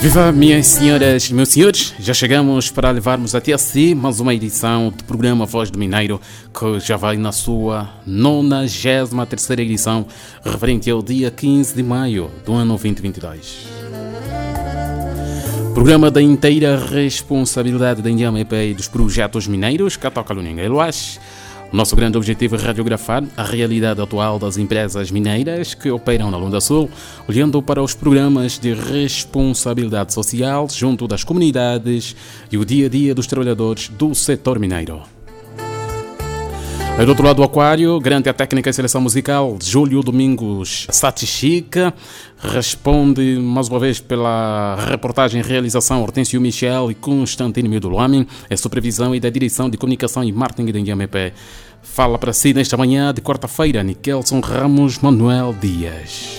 Viva, minhas senhoras e meus senhores, já chegamos para levarmos até si mais uma edição do programa Voz do Mineiro, que já vai na sua 93 edição, referente ao dia 15 de maio do ano 2022. Programa da inteira responsabilidade da Indiama EP e dos projetos mineiros, que toca Luninga Eloash. O nosso grande objetivo é radiografar a realidade atual das empresas mineiras que operam na Lunda Sul, olhando para os programas de responsabilidade social junto das comunidades e o dia a dia dos trabalhadores do setor mineiro. Aí do outro lado do aquário, grande a técnica e seleção musical, Júlio Domingos Satichica, responde mais uma vez pela reportagem e realização Hortêncio Michel e Constantino Miudulami, é supervisão e da direção de comunicação e marketing da IAMP. Fala para si nesta manhã de quarta-feira, Nikelson Ramos Manuel Dias.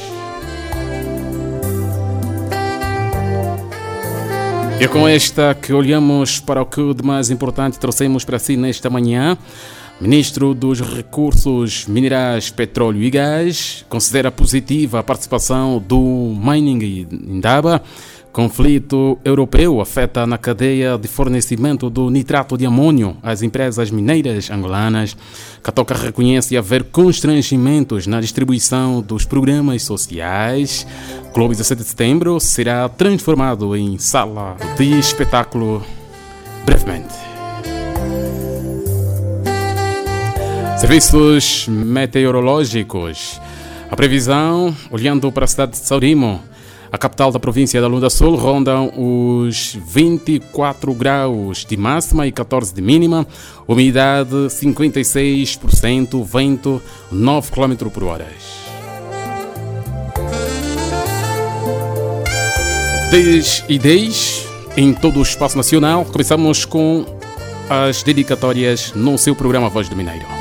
E é com esta que olhamos para o que de mais importante trouxemos para si nesta manhã. Ministro dos Recursos Minerais, Petróleo e Gás considera positiva a participação do Mining Indaba. Conflito europeu afeta na cadeia de fornecimento do nitrato de amônio às empresas mineiras angolanas. Catoca reconhece haver constrangimentos na distribuição dos programas sociais. Clube 17 de setembro será transformado em sala de espetáculo brevemente. Serviços meteorológicos. A previsão, olhando para a cidade de Saurimo, a capital da província da Lunda Sul, rondam os 24 graus de máxima e 14 de mínima, umidade 56%, vento 9 km por hora. 10 e 10 em todo o espaço nacional. Começamos com as dedicatórias no seu programa Voz do Mineiro.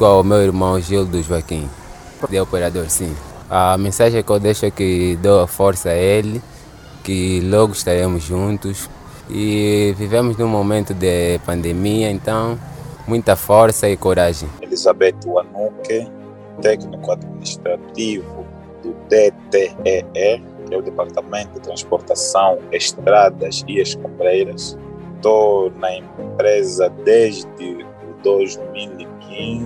Dedico ao meu irmão Gil dos Joaquim, de operador, sim. A mensagem que eu deixo é que dou força a ele, que logo estaremos juntos. E vivemos num momento de pandemia, então muita força e coragem. Elizabeth Wanuke, técnico administrativo do DTEE, que é o Departamento de Transportação, Estradas e Escombreiras. Estou na empresa desde 2015.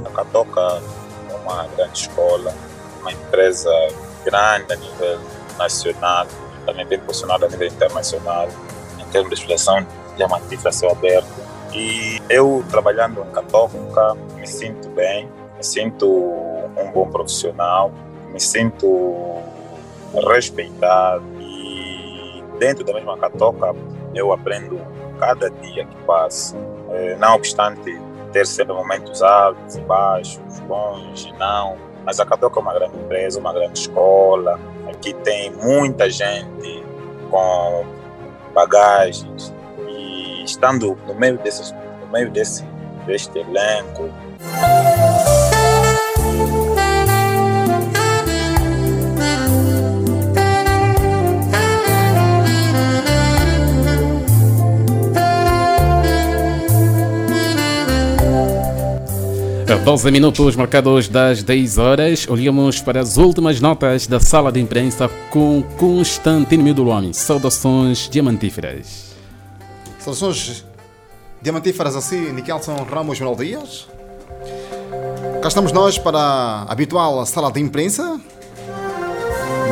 A Catoca é uma grande escola, uma empresa grande a nível nacional, também bem posicionada a nível internacional, em termos de exploração diamantífera a céu aberto. E eu, trabalhando em Catoca, me sinto bem, me sinto um bom profissional, me sinto respeitado e dentro da mesma catoca, eu aprendo cada dia que passa. É, não obstante ter sempre momentos altos e baixos, bons e não, mas a Catoca é uma grande empresa, uma grande escola. Aqui tem muita gente com bagagens e estando no meio, desses, no meio desse, deste elenco. 12 minutos marcados das 10 horas, olhamos para as últimas notas da sala de imprensa com Constantino Miduloni. Saudações diamantíferas. Saudações diamantíferas assim, Nikelson Ramos Manuel Dias. Cá estamos nós para a habitual sala de imprensa.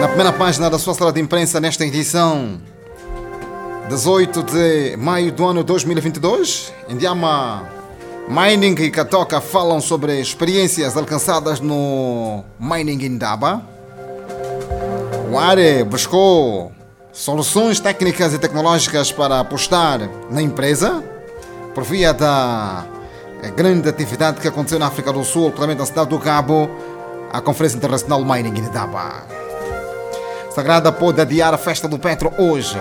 Na primeira página da sua sala de imprensa, nesta edição 18 de maio do ano 2022, Indiama Mining e Katoka falam sobre experiências alcançadas no Mining Indaba. O ARE buscou soluções técnicas e tecnológicas para apostar na empresa por via da grande atividade que aconteceu na África do Sul, também na cidade do Cabo, a Conferência Internacional Mining Indaba. Sagrada pode adiar a festa do Petro hoje.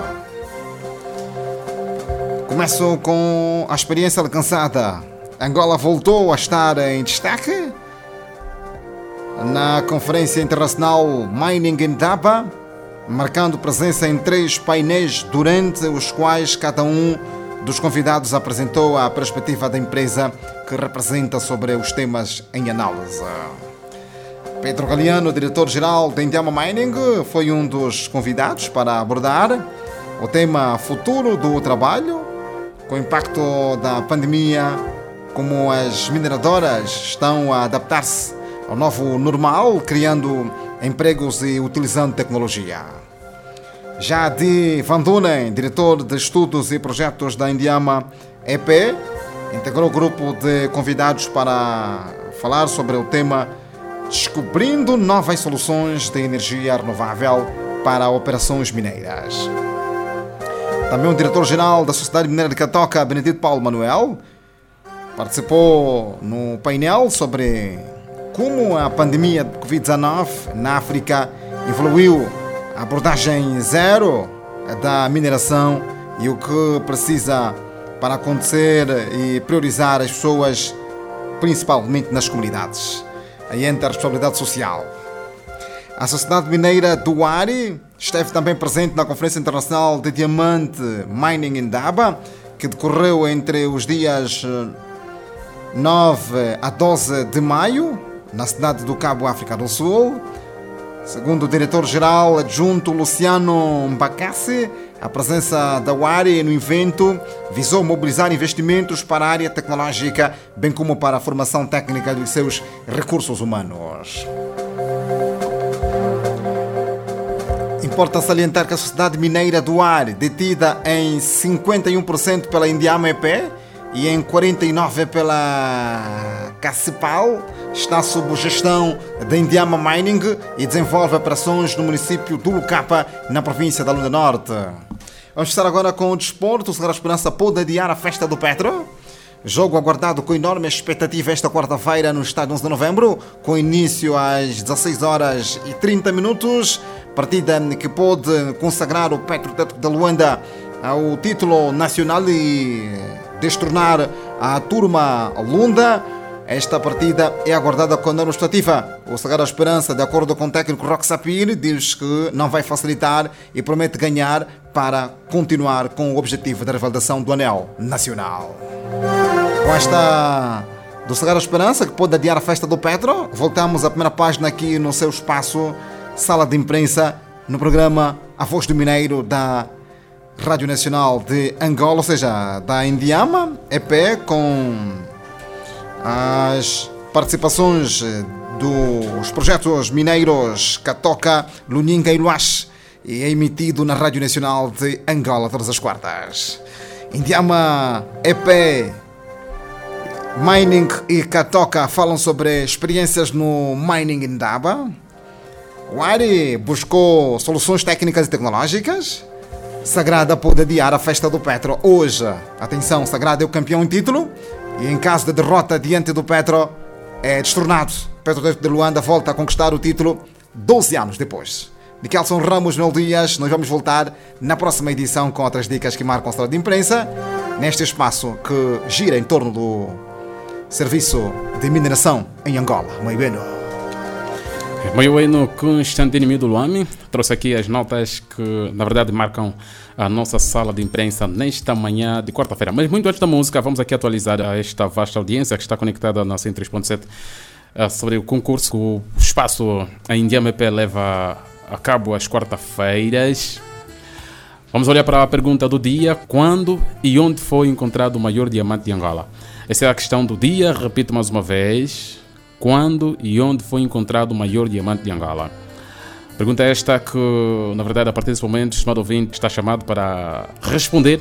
Começo com a experiência alcançada Angola voltou a estar em destaque na Conferência Internacional Mining in Daba, marcando presença em três painéis durante os quais cada um dos convidados apresentou a perspectiva da empresa que representa sobre os temas em análise. Pedro Galeano, diretor-geral da Indiama Mining, foi um dos convidados para abordar o tema futuro do trabalho, com o impacto da pandemia como as mineradoras estão a adaptar-se ao novo normal, criando empregos e utilizando tecnologia. Já de Van Dunen, diretor de estudos e projetos da Indiama EP, integrou o grupo de convidados para falar sobre o tema Descobrindo novas soluções de energia renovável para operações mineiras. Também o diretor-geral da Sociedade Mineira de Catoca, Benedito Paulo Manuel, Participou no painel sobre como a pandemia de Covid-19 na África evoluiu a abordagem zero da mineração e o que precisa para acontecer e priorizar as pessoas, principalmente nas comunidades. Aí entra a responsabilidade social. A Sociedade Mineira do Ari esteve também presente na Conferência Internacional de Diamante Mining in Daba, que decorreu entre os dias 9 a 12 de maio, na cidade do Cabo, África do Sul. Segundo o diretor-geral adjunto Luciano Mbacassi, a presença da UARI no evento visou mobilizar investimentos para a área tecnológica, bem como para a formação técnica dos seus recursos humanos. Importa salientar que a Sociedade Mineira do Ar, detida em 51% pela Indiama EP, e em 49 pela Cacipal, está sob gestão da Indiama Mining e desenvolve operações no município do Lucapa, na província da Lunda Norte. Vamos estar agora com o desporto. O Serra Esperança pode adiar a festa do Petro. Jogo aguardado com enorme expectativa esta quarta-feira no estádio 11 de novembro, com início às 16 horas e 30 minutos. Partida que pode consagrar o Petro da Luanda ao título nacional e destronar a turma Lunda. Esta partida é aguardada com a estativa. O Sagrada Esperança, de acordo com o técnico Roque Sapir, diz que não vai facilitar e promete ganhar para continuar com o objetivo da revalidação do anel nacional. Com esta do Sagrada Esperança, que pode adiar a festa do Petro, voltamos à primeira página aqui no seu espaço, sala de imprensa, no programa A Voz do Mineiro da Rádio Nacional de Angola, ou seja, da Indiama, EP, com as participações dos projetos mineiros Catoca, Luninga e Luache, e é emitido na Rádio Nacional de Angola todas as quartas. Indiama, EP, Mining e Catoca falam sobre experiências no Mining Indaba. O ARI buscou soluções técnicas e tecnológicas Sagrada pode adiar a festa do Petro hoje. Atenção, Sagrada é o campeão em título e em caso de derrota diante do Petro é destornado. Petro de Luanda volta a conquistar o título 12 anos depois. De Kelson Ramos, Noel Dias, nós vamos voltar na próxima edição com outras dicas que marcam a sala de imprensa, neste espaço que gira em torno do serviço de mineração em Angola. Muito bem. Muito bem, Constantino Mido Luame trouxe aqui as notas que, na verdade, marcam a nossa sala de imprensa nesta manhã de quarta-feira. Mas muito antes da música, vamos aqui atualizar a esta vasta audiência que está conectada na 103.7 eh, sobre o concurso. O espaço a Indiamep leva a cabo às quarta-feiras. Vamos olhar para a pergunta do dia: quando e onde foi encontrado o maior diamante de Angola? Essa é a questão do dia, repito mais uma vez. Quando e onde foi encontrado o maior diamante de Angola? Pergunta esta que, na verdade, a partir desse momento, o estimado ouvinte está chamado para responder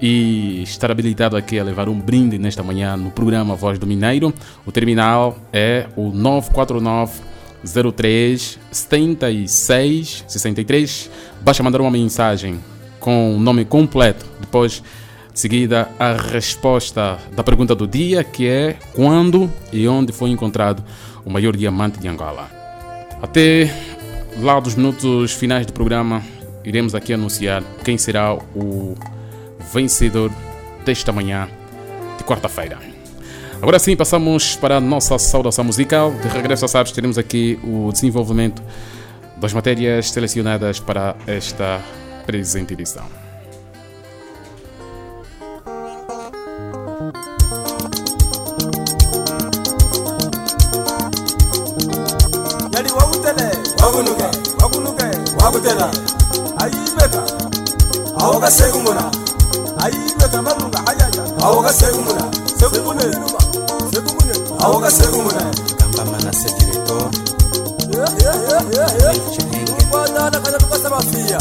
e estar habilitado aqui a levar um brinde nesta manhã no programa Voz do Mineiro. O terminal é o 949 03 76 63. Basta mandar uma mensagem com o nome completo. Depois, de seguida, a resposta da pergunta do dia, que é quando e onde foi encontrado o maior diamante de Angola. Até lá dos minutos finais do programa, iremos aqui anunciar quem será o vencedor desta manhã de quarta-feira. Agora sim, passamos para a nossa saudação musical. De regresso a Sabes, teremos aqui o desenvolvimento das matérias selecionadas para esta presente edição. Wagutela ayibeka awoga segumuna ayibeka marunga hayaja awoga segumuna segumune segumune awoga segumuna kambamana se director kwadala kana tukasa bafia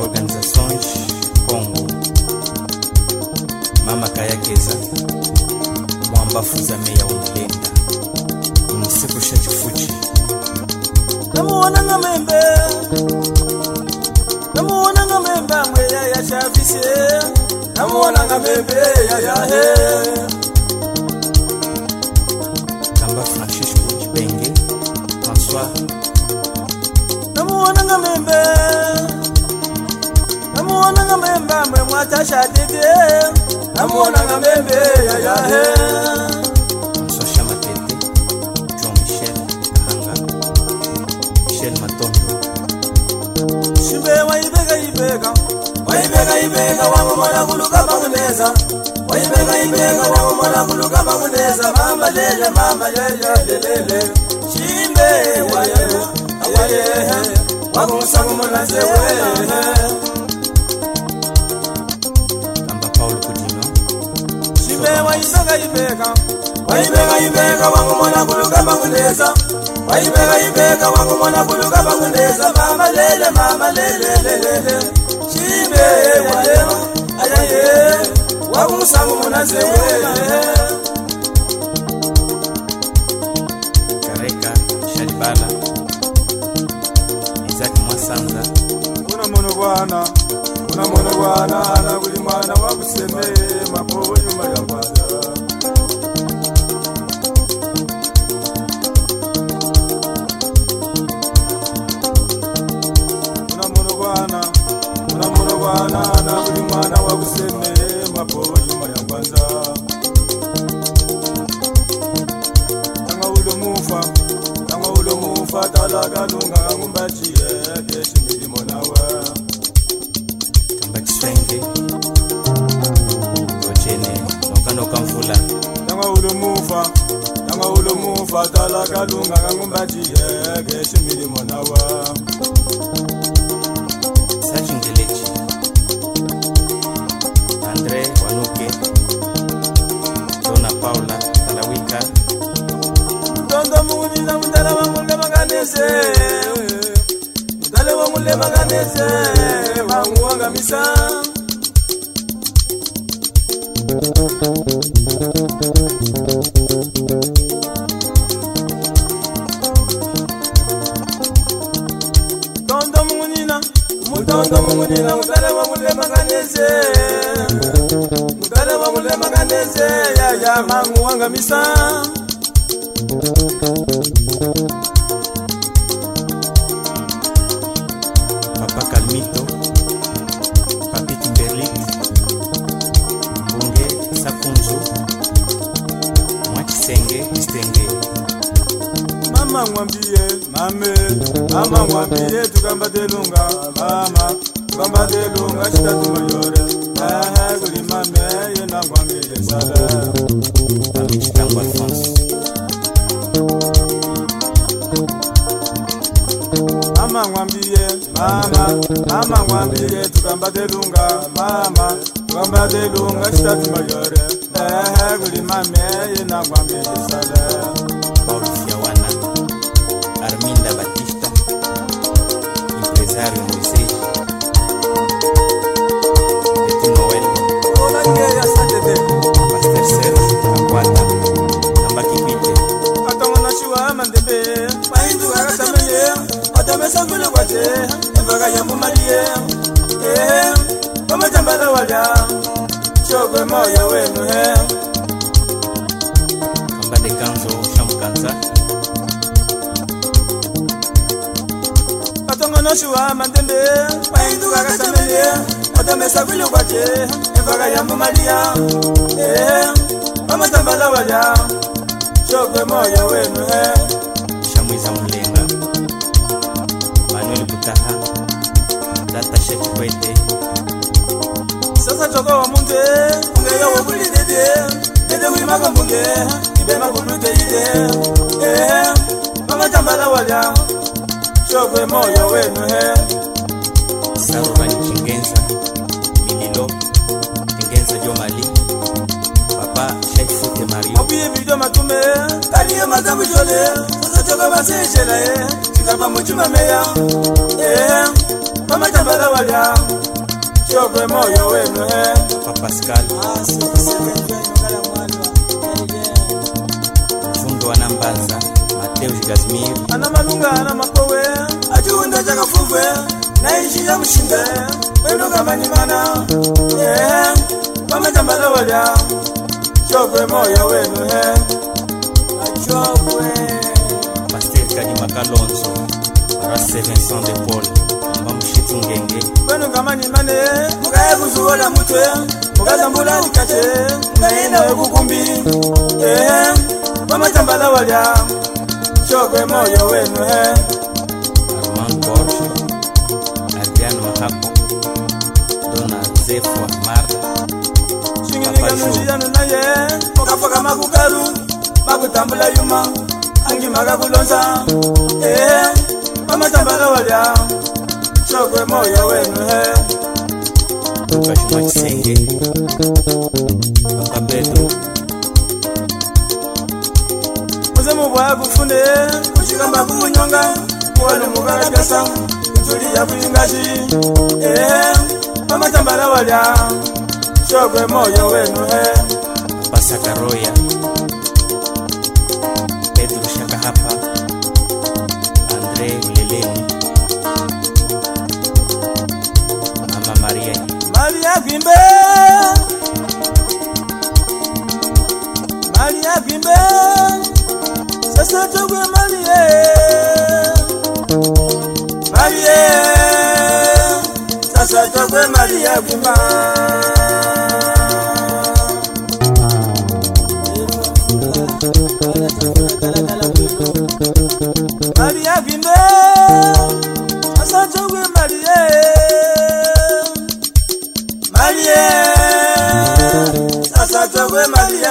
organizações Congo. Mama Kayakeza Mwamba Fuza Meya Umpenda Munisiku Shachifuchi namuona nga membe. Namuona nga membe amwe yayashafise namuona nga membe yayahe Kamba Francisco Chibenge François namuona nga membe. Namuona nga membe amwe mwatashadede namuona nga membe yayahe ibeka wayibeka ibeka wangumola kuluka manguneza wayibeka ibeka wangumola kuluka manguneza mama lele mama lelelelele shimbe wayehe awayehe wakungusangumolanze wehe kamba paulo kudima shimbe wayisanga ibeka waibeka ibeka wangu mwana kuluka bangundeza waibeka ibeka wangu mwana kuluka bangundeza mama lele mama lelelelele shibe walema ayaye wakumsangu munazewele kareka shalibala izaki mwasanza unamono bwana unamono bwana ana buli mwana wakusemeye akalunga kangumbajie keshe milimo nawe kambakusenge ngotshene nokanokamvula tanga ulomuva tanga ulomuva tala kalunga kangumbajie keshe milimo nawe yese banguangamisa tondo mungunina mutondo mungunina mutale wa mulemakanese mutale wa mulemakanese yaya banguangamisa washitatu mayore ehe kuli mame ye na kwamile sale Chitango Alphonse Mama ngwambiye mama mama ngwambiye tukambate lunga mama tukambate lunga shitatu mayore ehe kuli mame ye na maindu akatamene watamesangule kwate ivakanyambumaliye e ehe wamatambala walya chokwe moyo wenu he. Kambale kanzo shamukanza patongonoshuwa mandembe maindu akatamene watamesangule kwate ivakanyambumaliya e ehe wamatambala walya chokwe moyo wenu he luisa mulenga manuel butaha. Datashe kikwete sasa coka wa muntu ungeya wobulidede dede. Kulimaka mbuge ibema kuluteide mamatambala walya shokwe moyo wenu he. Saro valichingenza mililo. Tingenza jomali baba exite mario obuye bido matume kaliyo mazabujole ozotoka basenjela ye tikapa mutima meya mamatambala walya kyokwe moyo wenu papascal mfundo anambanza mateus gasmir ana malunga ana makowe atiunda chakafufwe nainjiya mushinga wendokamanyimana mamatambala walya chokwe moyo wenu he. Achokwe. Paster kadima kalonzo rase vincent de paul amba mushitu ngenge. Wenu kamanyimane mukaye kuzuola mutwe mukazambula likache ngaina wekukumbi eh pamatambala walya chokwe moyo wenu he. Armand borge adriano mahapo dona zefwa ndinyika muchiyanu naye mukapfaka makukaru makutambula yuma angi makakulonza. Eh, ee vamatambala walya shokwe moya wenu eh. he kashumatisenge kakabeto muze mubwaya kufunde kushikamba kuunyonga kuwanu mukalakasa ituli yakuingashi ee eh, vamatambala walya. Chokwe moyo wenu he Pasaka Roya. Pedro shakahapa andre uleleni mama maria. Maria Vimbe. Maria Vimbe. Sasa tugwe Maria. Maria. Sasa togwe Maria Gwimba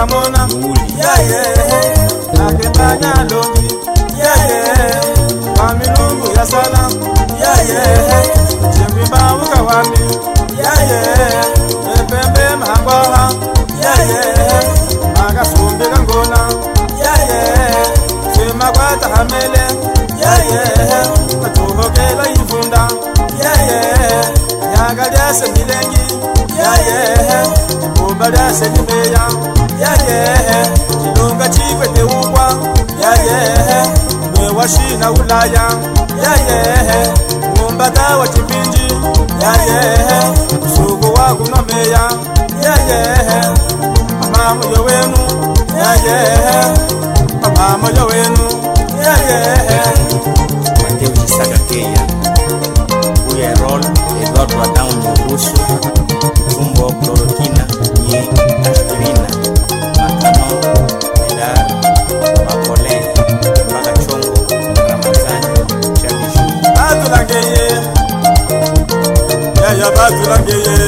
kamona yeye akebanya lobi yeye pamilungu ya sala. Yeye cembimbauka wami. Yeye epembe mahangwaha yeye makasumbika ngona. Yeye cemakwata hamele yeye atuhokela yivunda yeye yakalya sehilengi yehe ubadase nimeya ya yehe chilunga chikweteukwa ya yehe mwewashina ulaya ya yehe umbata wa chipinji ya yehe msuku wakunomeya ya yehe amamoyo wenu ya yehe amamoyo wenu ya yehe mateo chisagakeya uyerol Rol, Eduardo Adão Nyorusu, Tumbo Cloroquina e Aspirina, Macano, Medar, Macolé, Bagachongo, Ramazani, Chabiju, batulangeye yaya batulangeye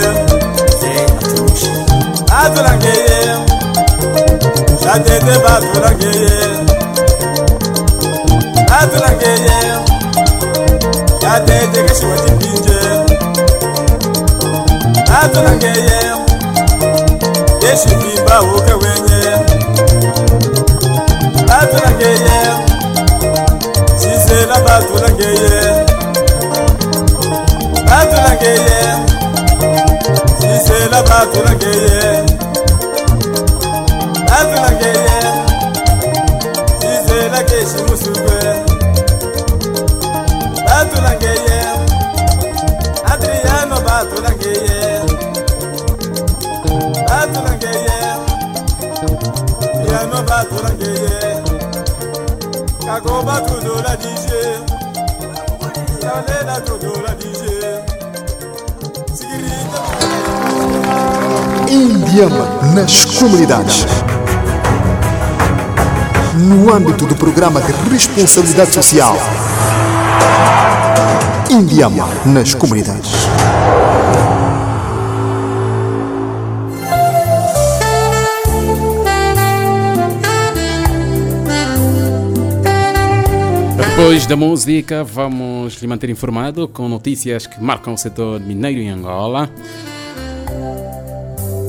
Zé Aturushi, batulangeye shatete batulangeye batulangeye shatete keshiwa chipinje atonangeye yeshimimba woke wenye. Atonangeye sisela batonangeye batonangeye sisela batonangeye batonangeye sisela keshimusukwe batonangeye Indiama nas comunidades. No âmbito do programa de responsabilidade social. Indiama nas comunidades. Depois da música, vamos lhe manter informado com notícias que marcam o setor mineiro em Angola.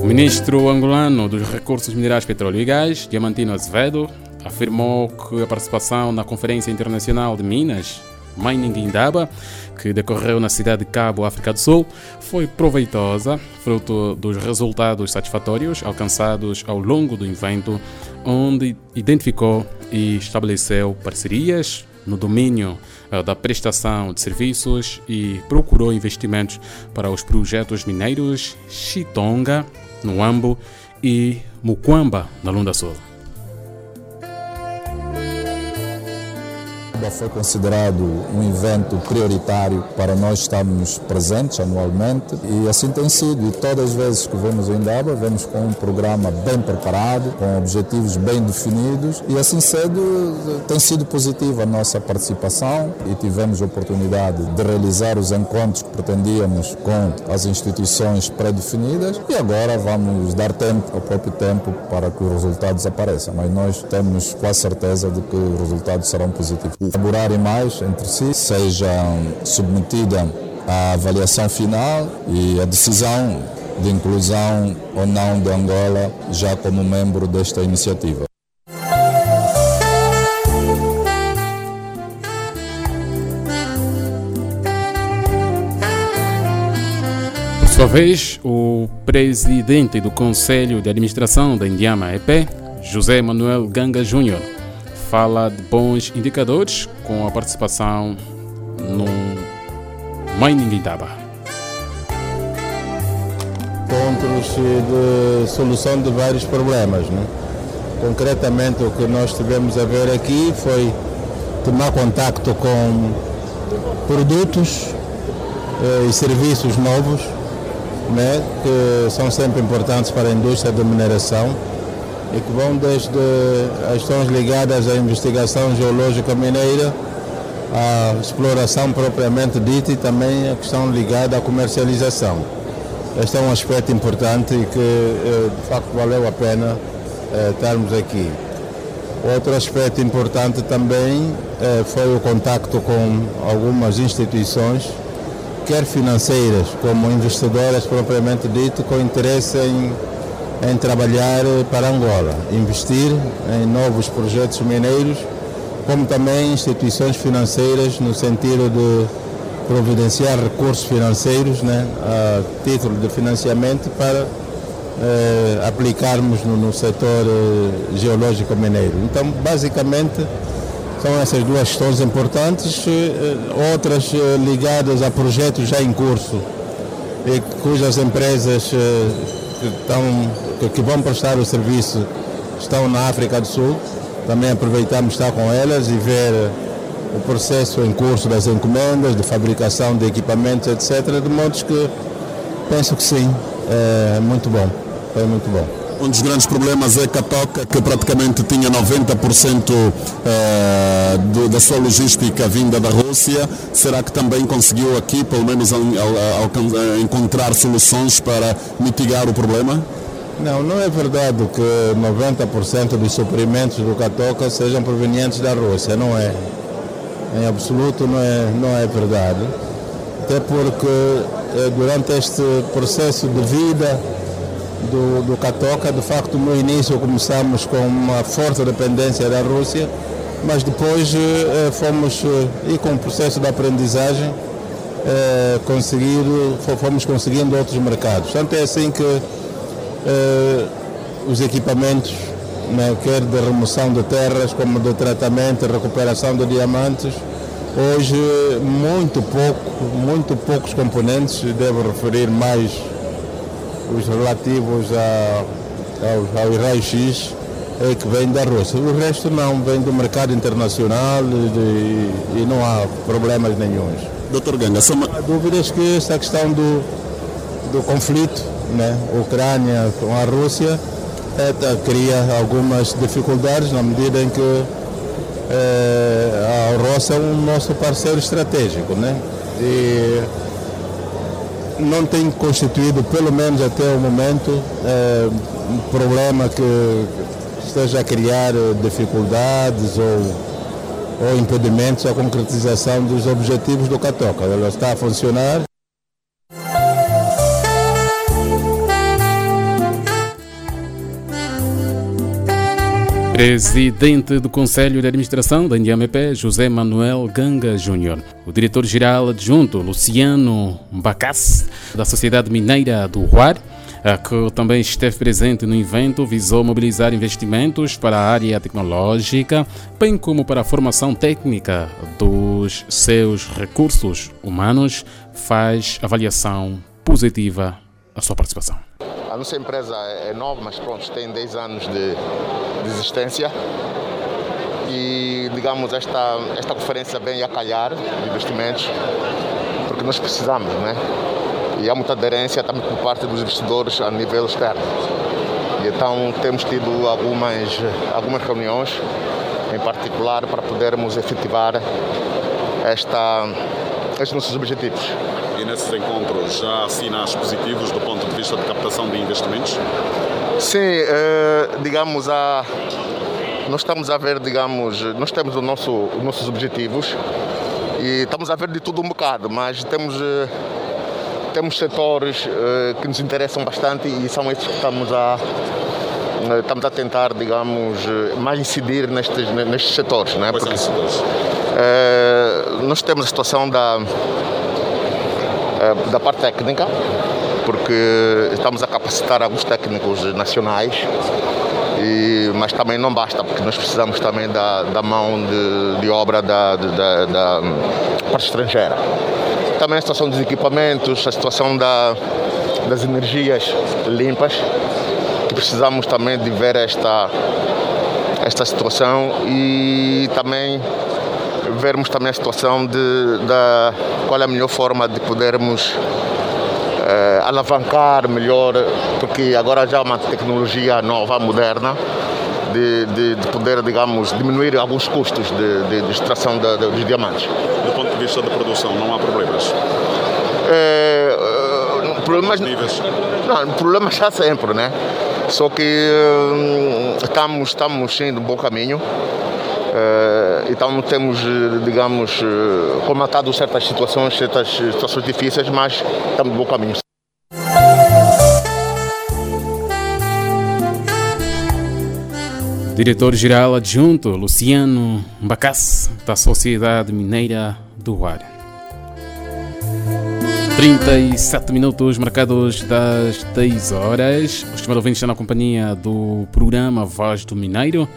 O ministro angolano dos Recursos Minerais, Petróleo e Gás, Diamantino Azevedo, afirmou que a participação na Conferência Internacional de Minas, Mining Indaba, que decorreu na cidade de Cabo, África do Sul, foi proveitosa, fruto dos resultados satisfatórios alcançados ao longo do evento, onde identificou e estabeleceu parcerias no domínio eh, da prestação de serviços e procurou investimentos para os projetos mineiros Chitonga, no Ambo, e Mukwamba, na Lunda Sul. Foi considerado um evento prioritário para nós estarmos presentes anualmente. E assim tem sido. E todas as vezes que vemos o Indaba, vemos com um programa bem preparado, com objetivos bem definidos. E assim cedo tem sido positiva a nossa participação. E tivemos a oportunidade de realizar os encontros que pretendíamos com as instituições pré-definidas. E agora vamos dar tempo ao próprio tempo para que os resultados apareçam. Mas nós temos quase certeza de que os resultados serão positivos elaborarem mais entre si, seja submetida à avaliação final e a decisão de inclusão ou não de Angola já como membro desta iniciativa. Por sua vez, o presidente do Conselho de Administração da Indiama EP, José Manuel Ganga Júnior, fala de bons indicadores com a participação no Mining Indaba. Pontos de solução de vários problemas. Né? Concretamente, o que nós tivemos a ver aqui foi tomar contacto com produtos eh, e serviços novos né, que são sempre importantes para a indústria da mineração e que vão desde as questões ligadas à investigação geológica mineira, à exploração propriamente dita e também a questão ligada à comercialização. Este é um aspecto importante e que eh, de facto valeu a pena eh, estarmos aqui. Outro aspecto importante também eh, foi o contacto com algumas instituições, quer financeiras como investidoras propriamente dito, com interesse em, em trabalhar para Angola, investir em novos projetos mineiros, como também instituições financeiras no sentido de providenciar recursos financeiros né, a título de financiamento para eh, aplicarmos no, no setor eh, geológico mineiro. Então, basicamente, são essas duas questões importantes, eh, outras eh, ligadas a projetos já em curso, e cujas empresas eh, que, estão, que, vão prestar o serviço estão na África do Sul. Também aproveitamos estar com elas e ver o processo em curso das encomendas, de fabricação de equipamentos, etc. De modo que penso que sim, é muito bom, foi muito bom. Um dos grandes problemas é Catoca, que praticamente tinha 90% eh, da sua logística vinda da Rússia. Será que também conseguiu aqui, pelo menos, al, encontrar soluções para mitigar o problema? Não, não é verdade que 90% dos suprimentos do Catoca sejam provenientes da Rússia, não é. Em absoluto não é, não é verdade. Até porque eh, durante este processo de vida do, do Catoca, de facto no início começamos com uma forte dependência da Rússia, mas depois eh, fomos, eh, e com o processo de aprendizagem, eh, conseguido, fomos conseguindo outros mercados. Portanto é assim que eh, os equipamentos, né, quer de remoção de terras, como de tratamento e recuperação de diamantes, hoje muito pouco, muito poucos componentes, devo referir mais os relativos a, aos, aos raios-x, é que vem da Rússia. O resto não, vem do mercado internacional e, e não há problemas nenhums. Doutor Ganga, só uma... Há dúvidas que esta questão do, do conflito né, Ucrânia com a Rússia é, cria algumas dificuldades na medida em que é, a Rússia é um nosso parceiro estratégico, né? E não tem constituído, pelo menos até o momento, é, um problema que esteja a criar dificuldades ou, ou impedimentos à concretização dos objetivos do Catoca. Ela está a funcionar. Presidente do Conselho de Administração da Indiamepé, José Manuel Ganga Júnior. O diretor-geral adjunto, Luciano Bacas, da Sociedade Mineira do Huar, que também esteve presente no evento, visou mobilizar investimentos para a área tecnológica, bem como para a formação técnica dos seus recursos humanos, faz avaliação positiva à sua participação. A nossa empresa é nova, mas pronto, tem 10 anos de, de existência. E, digamos, esta, esta conferência vem a calhar de investimentos, porque nós precisamos, né? E há muita aderência também por parte dos investidores a nível externo. E então temos tido algumas, algumas reuniões, em particular, para podermos efetivar esta, estes nossos objetivos. E nesses encontros já há sinais positivos do ponto de vista de captação de investimentos? Sim, eh, digamos, a, nós estamos a ver, digamos, nós temos o nosso, os nossos objetivos e estamos a ver de tudo um bocado, mas temos, eh, temos setores eh, que nos interessam bastante e são esses que estamos a, estamos a tentar, digamos, mais incidir nestes, nestes setores. Não é? Porque, setores? nós temos a situação da da parte técnica, porque estamos a capacitar alguns técnicos nacionais, e, mas também não basta, porque nós precisamos também da, da mão de, de obra da, da, da parte estrangeira. Também a situação dos equipamentos, a situação da, das energias limpas, que precisamos também de ver esta, esta situação e também vermos também a situação de, da qual é a melhor forma de podermos eh, alavancar melhor, porque agora já há uma tecnologia nova, moderna, de, de, de poder, digamos, diminuir alguns custos de, de, de extração dos diamantes. Do ponto de vista da produção, não há problemas? É, problemas, níveis? não, problemas há sempre, né? Só que uh, estamos, estamos indo um bom caminho. Uh, então temos, digamos, uh, comatado certas situações, certas situações difíceis, mas estamos no bom caminho. Diretor-Geral Adjunto Luciano Bacas, da Sociedade Mineira do Ar. 37 minutos marcados das 10 horas. O estimado ouvinte está na companhia do programa Voz do Mineiro,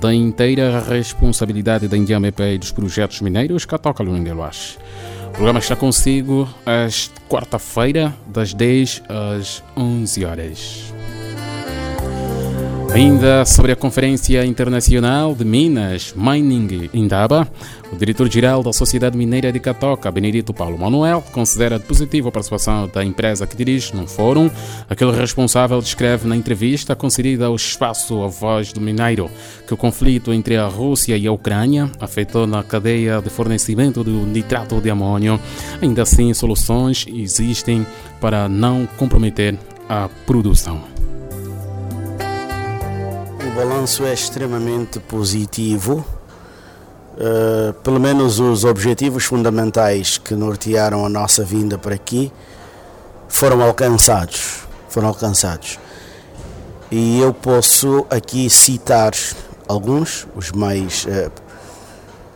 da inteira responsabilidade da Indiana e dos projetos mineiros que toca no Ningueluas. O programa está consigo às quarta-feira, das 10 às 11 horas. Ainda sobre a Conferência Internacional de Minas Mining Indaba, o diretor-geral da Sociedade Mineira de Catoca, Benedito Paulo Manuel, considera positiva a participação da empresa que dirige num fórum. Aquele responsável descreve na entrevista concedida ao espaço A Voz do Mineiro que o conflito entre a Rússia e a Ucrânia afetou na cadeia de fornecimento do nitrato de amônio. Ainda assim, soluções existem para não comprometer a produção balanço é extremamente positivo. Uh, pelo menos os objetivos fundamentais que nortearam a nossa vinda para aqui foram alcançados. Foram alcançados. E eu posso aqui citar alguns, os mais uh,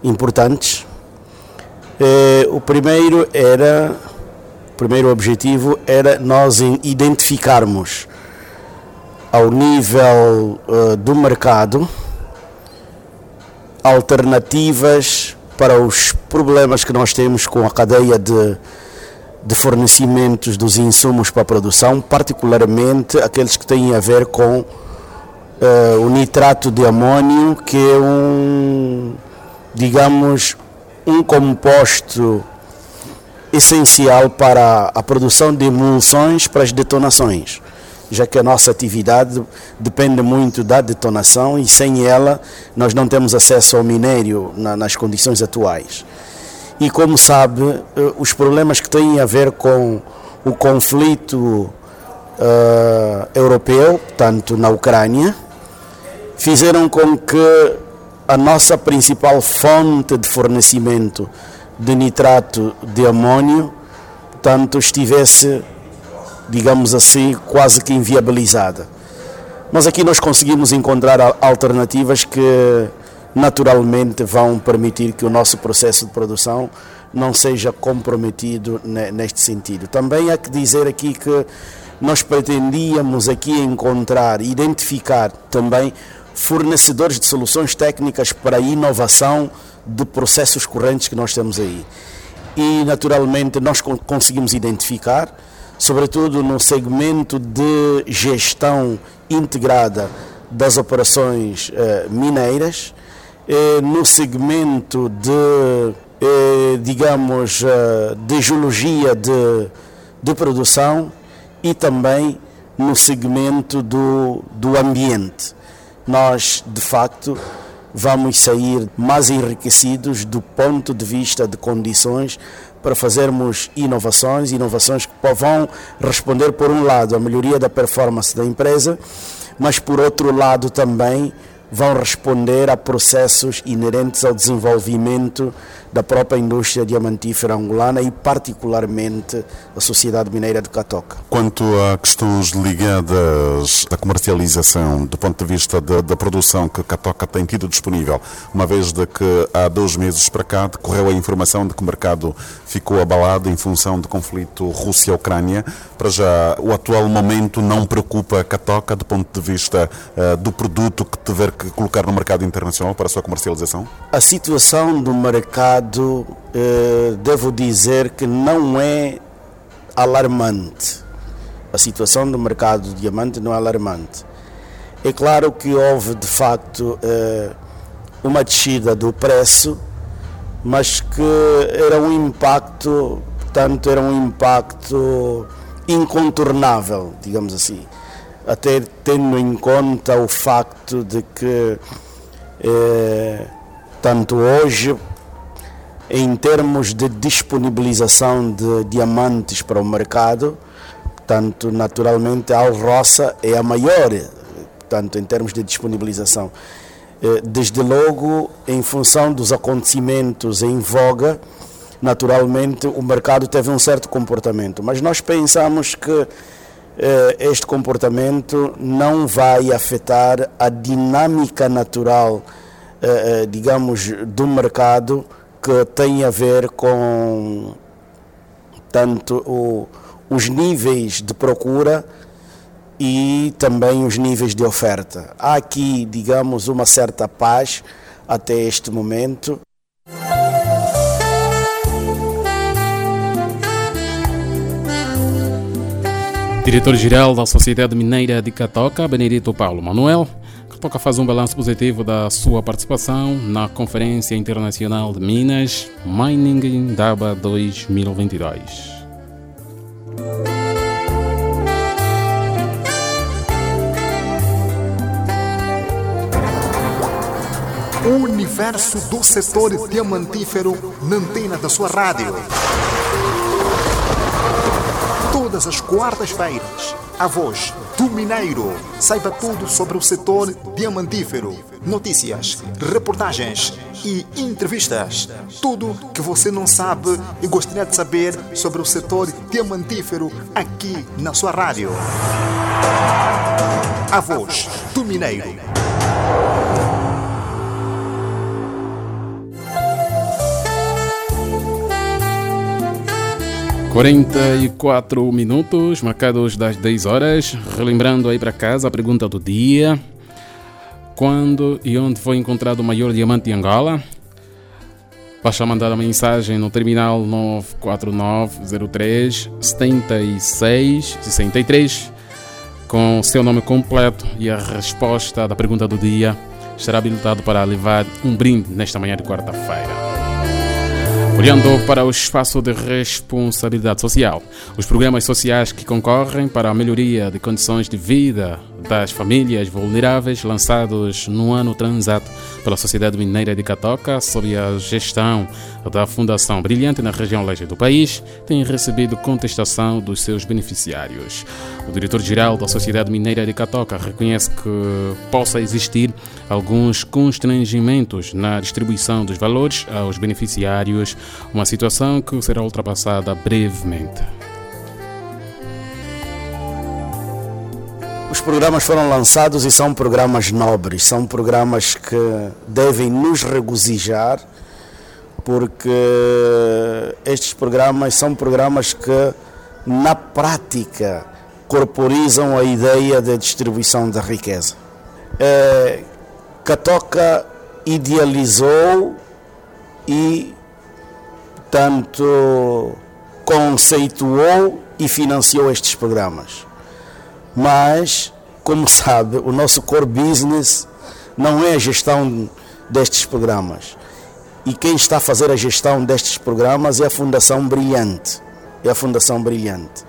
importantes. Uh, o primeiro era, o primeiro objetivo era nós identificarmos ao nível uh, do mercado alternativas para os problemas que nós temos com a cadeia de, de fornecimentos dos insumos para a produção, particularmente aqueles que têm a ver com uh, o nitrato de amônio, que é um, digamos, um composto essencial para a produção de emulsões para as detonações já que a nossa atividade depende muito da detonação e sem ela nós não temos acesso ao minério na, nas condições atuais. E como sabe, eh, os problemas que têm a ver com o conflito uh, europeu, tanto na Ucrânia, fizeram com que a nossa principal fonte de fornecimento de nitrato de amônio, tanto estivesse digamos assim, quase que inviabilizada. Mas aqui nós conseguimos encontrar alternativas que naturalmente vão permitir que o nosso processo de produção não seja comprometido neste sentido. Também há que dizer aqui que nós pretendíamos aqui encontrar, identificar também fornecedores de soluções técnicas para a inovação de processos correntes que nós temos aí. E naturalmente nós conseguimos identificar sobretudo no segmento de gestão integrada das operações eh, mineiras, eh, no segmento de, eh, digamos, eh, de geologia de, de produção e também no segmento do, do ambiente. Nós, de facto, vamos sair mais enriquecidos do ponto de vista de condições para fazermos inovações, inovações que vão responder, por um lado, à melhoria da performance da empresa, mas, por outro lado, também vão responder a processos inerentes ao desenvolvimento da própria indústria diamantífera angolana e particularmente a Sociedade Mineira de Catoca. Quanto a questões ligadas à comercialização, do ponto de vista da, da produção que Catoca tem tido disponível, uma vez de que há dois meses para cá decorreu a informação de que o mercado ficou abalado em função do conflito Rússia-Ucrânia, para já o atual momento não preocupa a Catoca do ponto de vista uh, do produto que tiver que colocar no mercado internacional para a sua comercialização? A situação do mercado, eh, devo dizer que não é alarmante. A situação do mercado do diamante não é alarmante. É claro que houve de facto eh, uma descida do preço, mas que era um impacto, portanto, era um impacto incontornável, digamos assim até tendo em conta o facto de que, eh, tanto hoje, em termos de disponibilização de diamantes para o mercado, tanto naturalmente a Alroça é a maior tanto em termos de disponibilização. Eh, desde logo, em função dos acontecimentos em voga, naturalmente o mercado teve um certo comportamento, mas nós pensamos que eh, este comportamento não vai afetar a dinâmica natural, eh, digamos, do mercado que tem a ver com tanto o, os níveis de procura e também os níveis de oferta. Há aqui, digamos, uma certa paz até este momento. Diretor-geral da Sociedade Mineira de Catoca, Benedito Paulo Manuel, Catoca faz um balanço positivo da sua participação na Conferência Internacional de Minas Mining Daba 2022. O universo do setor diamantífero na antena da sua rádio. Todas as quartas-feiras, a voz do Mineiro. Saiba tudo sobre o setor diamantífero. Notícias, reportagens e entrevistas. Tudo que você não sabe e gostaria de saber sobre o setor diamantífero aqui na sua rádio. A voz do Mineiro. 44 minutos, marcados das 10 horas. Relembrando aí para casa a pergunta do dia: Quando e onde foi encontrado o maior diamante de Angola? Basta mandar a mensagem no terminal 94903 7663 com seu nome completo e a resposta da pergunta do dia estará habilitado para levar um brinde nesta manhã de quarta-feira. Olhando para o espaço de responsabilidade social, os programas sociais que concorrem para a melhoria de condições de vida das famílias vulneráveis lançados no ano transato pela Sociedade Mineira de Catoca, sob a gestão da Fundação Brilhante na região leste do país, têm recebido contestação dos seus beneficiários. O diretor-geral da Sociedade Mineira de Catoca reconhece que possa existir alguns constrangimentos na distribuição dos valores aos beneficiários, uma situação que será ultrapassada brevemente. Os programas foram lançados e são programas nobres, são programas que devem nos regozijar, porque estes programas são programas que, na prática, corporizam a ideia da distribuição da riqueza. É, Catoca idealizou e tanto conceituou e financiou estes programas mas, como sabe, o nosso core business não é a gestão destes programas. E quem está a fazer a gestão destes programas é a Fundação Brilhante. É a Fundação Brilhante.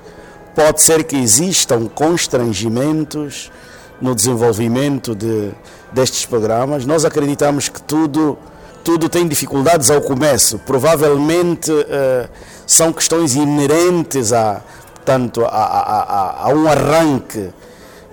Pode ser que existam constrangimentos no desenvolvimento de, destes programas. Nós acreditamos que tudo, tudo tem dificuldades ao começo. Provavelmente uh, são questões inerentes a, portanto, a, um arranque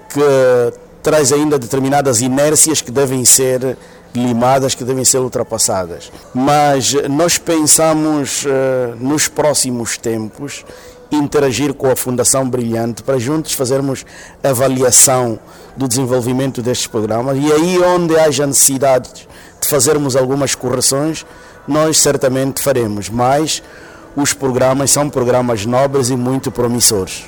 que traz ainda determinadas inércias que devem ser limadas, que devem ser ultrapassadas. Mas nós pensamos uh, nos próximos tempos interagir com a Fundação Brilhante para juntos fazermos avaliação do desenvolvimento destes programas e aí onde haja necessidade de fazermos algumas correções, nós certamente faremos, mas os programas são programas nobres e muito promissores.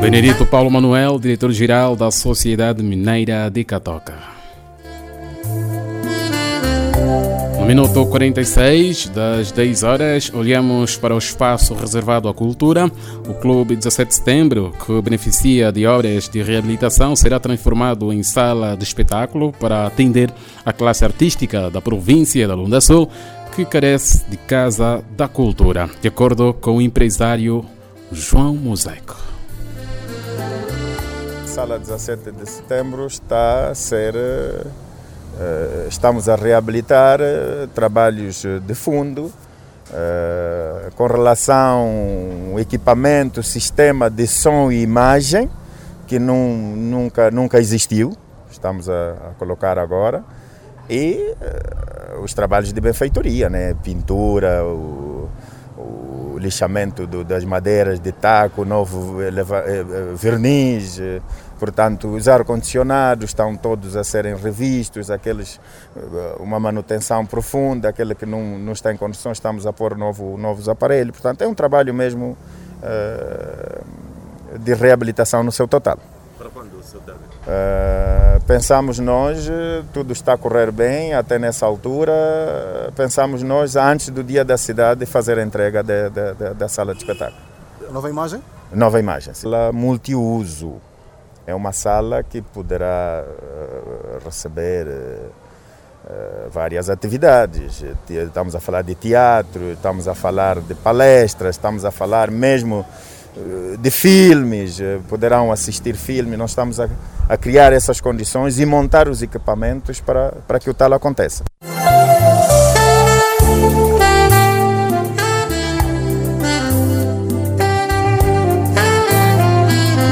Benedito Paulo Manuel, diretor-geral da Sociedade Mineira de Catoca. Minuto 46 das 10 horas, olhamos para o espaço reservado à cultura. O Clube 17 de Setembro, que beneficia de obras de reabilitação, será transformado em sala de espetáculo para atender a classe artística da província da Lunda Sul, que carece de Casa da Cultura, de acordo com o empresário João Mosaico. Sala 17 de setembro está a ser eh, estamos a reabilitar eh, trabalhos de fundo Uh, com relação ao equipamento, sistema de som e imagem, que nunca, nunca existiu, estamos a, colocar agora, e os trabalhos de benfeitoria, né? pintura, o, o lixamento do, das madeiras de taco, novo eh, verniz, portanto os ar-condicionados estão todos a serem revistos, aqueles, uma manutenção profunda, aquele que não, não está em condições estamos a pôr novo, novos aparelhos, portanto é um trabalho mesmo uh, de reabilitação no seu total. Para quando o seu deve? Uh, pensamos nós, tudo está a correr bem até nessa altura, pensamos nós, antes do dia da cidade, fazer a entrega de, de, de, da sala de espetáculo. Nova imagem? Nova imagem. Sala multiuso. É uma sala que poderá uh, receber uh, várias atividades. Estamos a falar de teatro, estamos a falar de palestras, estamos a falar mesmo de filmes, poderão assistir filmes. Nós estamos a, a, criar essas condições e montar os equipamentos para, para que o tal aconteça.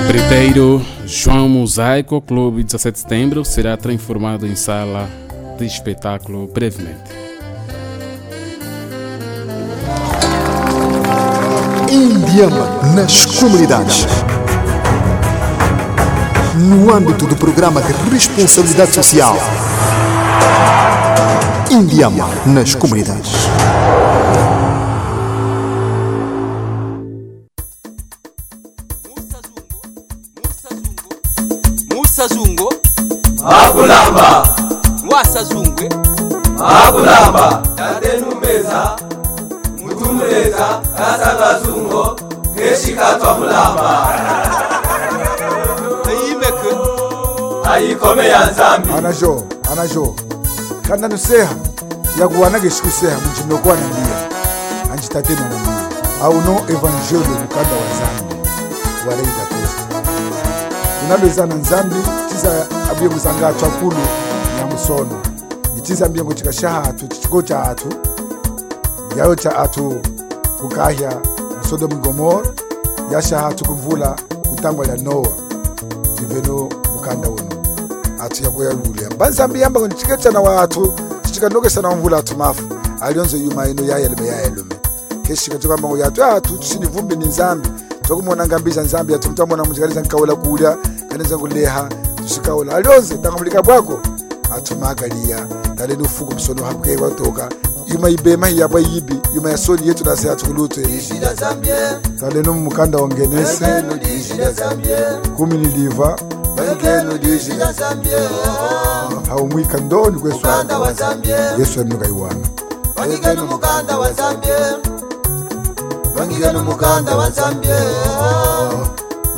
Primeiro, João Mosaico, Clube 17 de Setembro, será transformado em sala de espetáculo brevemente. Indiama nas comunidades. No âmbito do programa de responsabilidade social. Indiama nas comunidades. akulamba ngwasazungwe akulamba tatenumeza mutumuleza tasangazungo ngeshikatwa mulamba. Eyimeke ayikome ya nzambi. Anajo anajo kana nuseha yakuwanaga eshikuseha munjinokuwa na mbiya anji tatena na mbiya auno evangelio mukanda wa zambi wa reida kosta unalweza na nzambi. chiza abwiye gusanga hacu akulu nyamusono ichiza mbiyo ngo chikasha hatu chichigo cha atu. Yayo cha hatu kukahya musodomu gomora yasha hatu kumvula kutangwa lya nowa iveno mukanda uno hatu mbani zambi yamba ngo ndichikechana wa noge sana mvula atu mafu. Alionzo yuma ino yayalume mbango ya atu ya atu chini vumbi ni zambi chokumona ngambiza nzambi yatu mtamona muchikaliza nkaula kulya kaneza kuleha swikaona alonze tangamulika bwako atumagaliya tale nufuku msono hapukeiwa toka yuma ibema iyabwa yibi yuma ya soni yetu nase yatukulutwe tale numu mukanda wongenese kumi ni liva. Haumwika ndoni kweswa. Yesu yanuka iwana. Vangigano mukanda wa Zambia. Vangigano mukanda wa Zambia.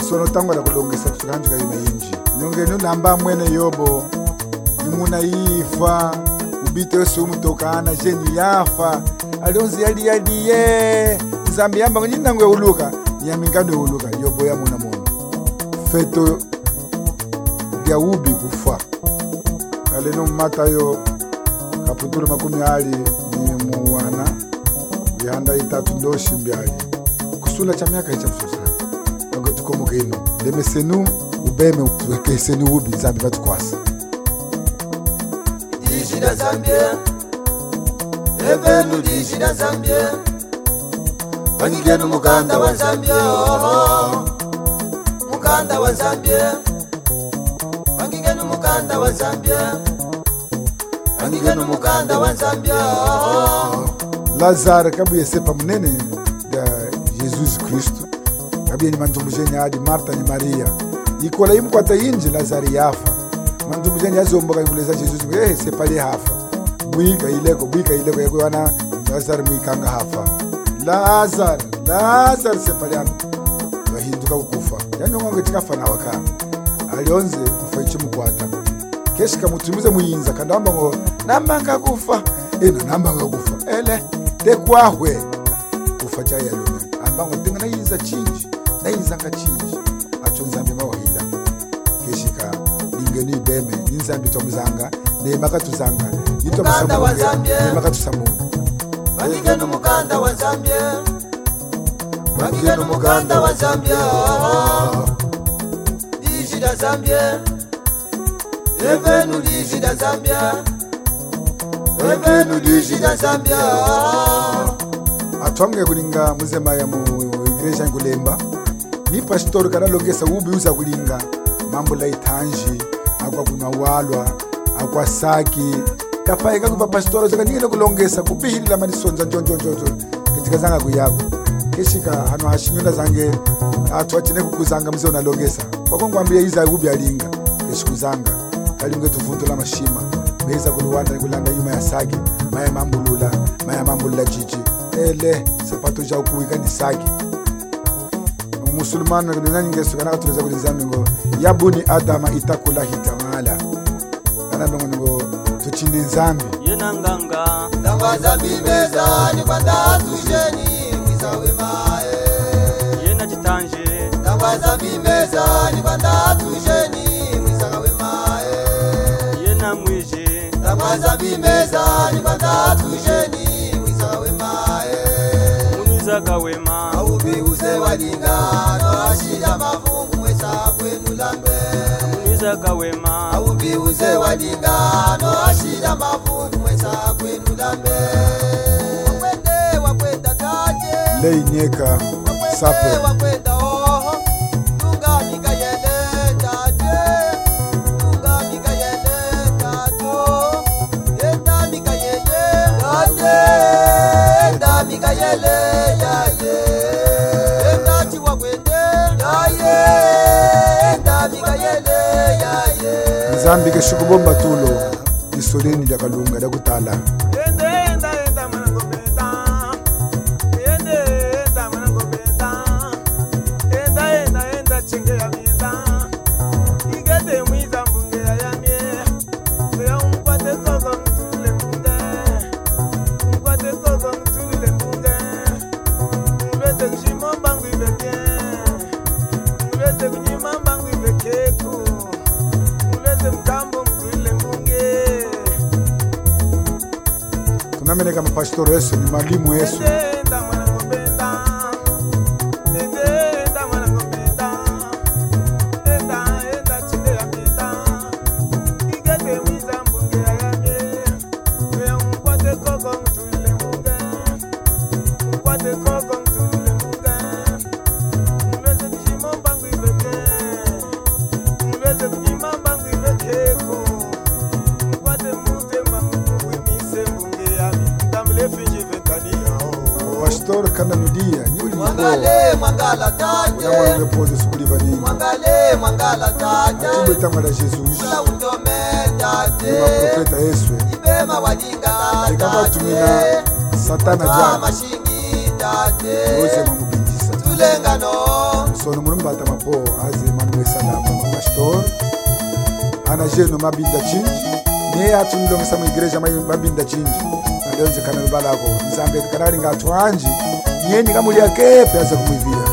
Sono tangwa la kulongesa kusukanjika yima yinji. Nyongeni namba mwene yobo. Imuna yifa ubite wese umutokana jeni yafa. Alionzi yaliyaliye nzambi yamba ngo nyinango yauluka nyamingano yauluka yobo ya muna mono feto lya ubi kufa aleno mmatayo kaputulu makumi ali ni muwana. Vihanda itatu ndoshi mbyali kusula cha miaka ichafusa msusana ago tukomoka ino. Lemesenu ubeme wekese n'ububi nzambi batukwasa dijida zambia. Ebenu dijida zambia. Banyigye n'umuganda wa zambia oho. Muganda wa zambia. Banyigye n'umuganda wa zambia. Banyigye n'umuganda wa zambia oho. Lazaro kabuyese pamunene ya eh, jesus kristu kabye ni mantumbujenye adi marta ni maria ikola imukwata yinji lazaro yafa. Mantumbujeni yazomboka ikuleza jesus ehe sepa li hafa bwika ileko bwika ileko yakuwana lazaro mwikanga hafa. Lazaro lazaro sepa lyana vahinduka kukufa yanongonge tikafa nawa kana alionze kufa ichimukwata keshi kamutumize muyinza kandamba ngo nambanga kufa ena nambanga kufa ele tekwahwe. Kufa chayalume ambango tenga nayinza chinji nayinzanga chinji acho keshika ngeno ibeme inzambi tomuzanga naye makatuzanga naye makatusamura makigenu mukanda wa zambie makigenu mukanda wa zambie liji da zambie evenu liji da zambie evenu liji da zambie atwange kulinga muzema ya mu igreja nkulemba ni pasitori kadalongesa ubi uza kulinga mambo la itanji. Akwa kumawalwa akwa saki. Kafaika kuva pastora zaka ningene kulongesa kupihilila manisonza njonjonjonjo katika zanga kuyako kesika hano hashinyonda zange athu acine kukuzanga mzee unalongesa. Wakongwambia iza ubi alinga kesiku zanga. Kalinge la mashima. Beza kuluwanda kulanda yuma ya saki. Maya mambulula maya mambulula jiji. Ele sapato ja ni saki musulmano ke luna nyinge suka naka tuleza kuli nzambe ngo ya buni adama itakulahi taala kana mbe ngo tuchine nzambe. Yena nganga tangaza bimezani kwa datujeni mwisawe mae eh. yena chitanje. Tangaza bimezani kwa datujeni mwisawe mae eh. yena mwije tangaza bimezani kwa datujeni kutenda wema. Aubiuze wajinga noashila mafungu mwesa kawema wajinga wakwenda leinyeka sape. Wakwenda o zambi ke xikuvomba tulo. Ni soleni lya kalunga lya ku tala amereka mapashitori esu nemalimu esu mama shingitate tulengano. Sono mulumbata mapo aze mamulesa lapa mapastor. Ana jeno mabinda cinji neye atu nilongesa muigreja mabinda cinji nadeyonzekana lubalako. Nzambe kanalinga atu anji niye nikamulya kepe aze kumwivira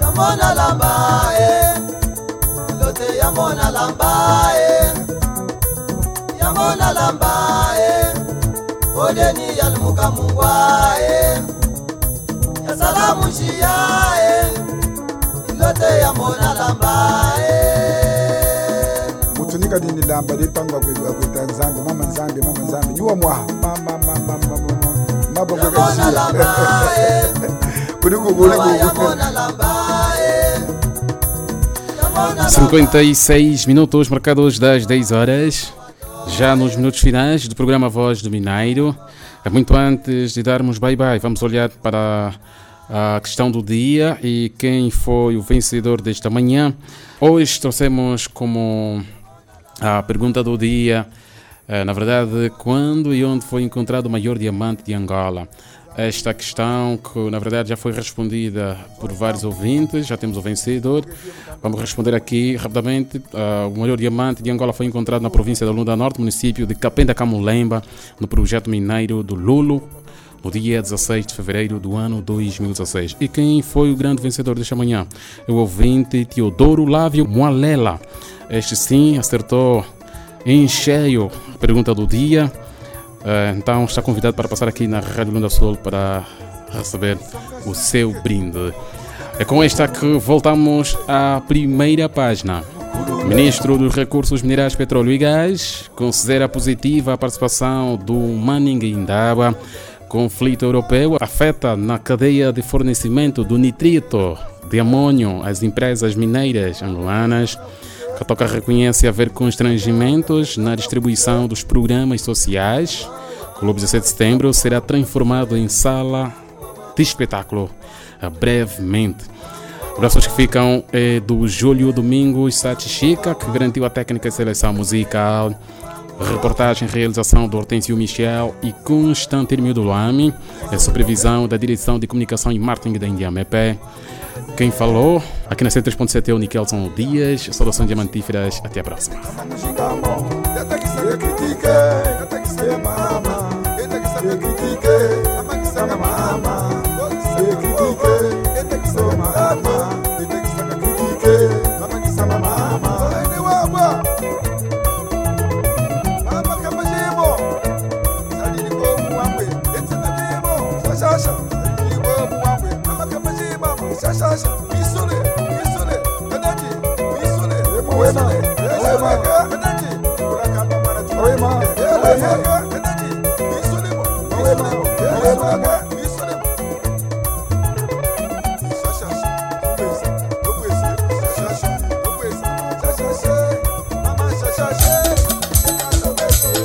yamona lambae lote yamona lambae yamona lambae odeni yalmuka mungwae Ya salamu shiae Lote yamona lambae mutunika dini lamba litangwa nzambe mama nzambe mama nzambe nyuwa mwaha mama mama mama mama maba kwekashia kuliko kuliko 56 minutos marcados das 10 horas, já nos minutos finais do programa Voz do Mineiro. É Muito antes de darmos bye-bye, vamos olhar para a questão do dia e quem foi o vencedor desta manhã. Hoje trouxemos como a pergunta do dia, eh, na verdade, quando e onde foi encontrado o maior diamante de Angola? Esta questão, que na verdade já foi respondida por vários ouvintes, já temos o vencedor. Vamos responder aqui rapidamente. Ah, o maior diamante de Angola foi encontrado na província da Lunda Norte, município de Capenda Camulemba, no projeto mineiro do Lulo, no dia 16 de fevereiro do ano 2016. E quem foi o grande vencedor desta manhã? É o ouvinte Teodoro Lávio Moalela. Este sim acertou em cheio a pergunta do dia. Eh, então está convidado para passar aqui na Rádio Lunda Sul para receber o seu brinde. É com esta que voltamos à primeira página. Ministro dos Recursos Minerais, Petróleo e Gás considera positiva a participação do Manning Indaba. Conflito europeu afeta na cadeia de fornecimento do nitrito de amônio às empresas mineiras angolanas. Catoca reconhece haver constrangimentos na distribuição dos programas sociais. O Clube 17 de Setembro será transformado em sala de espetáculo brevemente. Abraços que ficam é do Júlio Domingos Sati Chica, que garantiu a técnica de seleção musical. Reportagem e realização do Hortêncio Michel e Constantino Midulami. A supervisão da Direção de Comunicação e Marketing da Indiamep. Quem falou aqui na 103.7 é o Nikelson Dias. Saudações diamantíferas. Até a próxima.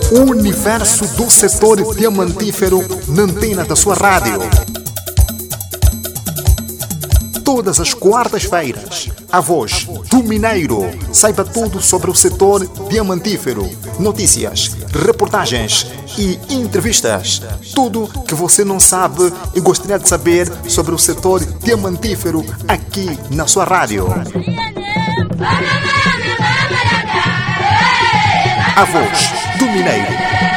Universo do setor diamantífero na antena da sua rádio. Todas as quartas-feiras, a voz do Mineiro. Saiba tudo sobre o setor diamantífero. Notícias, reportagens e entrevistas. Tudo que você não sabe e gostaria de saber sobre o setor diamantífero aqui na sua rádio. A voz do Mineiro.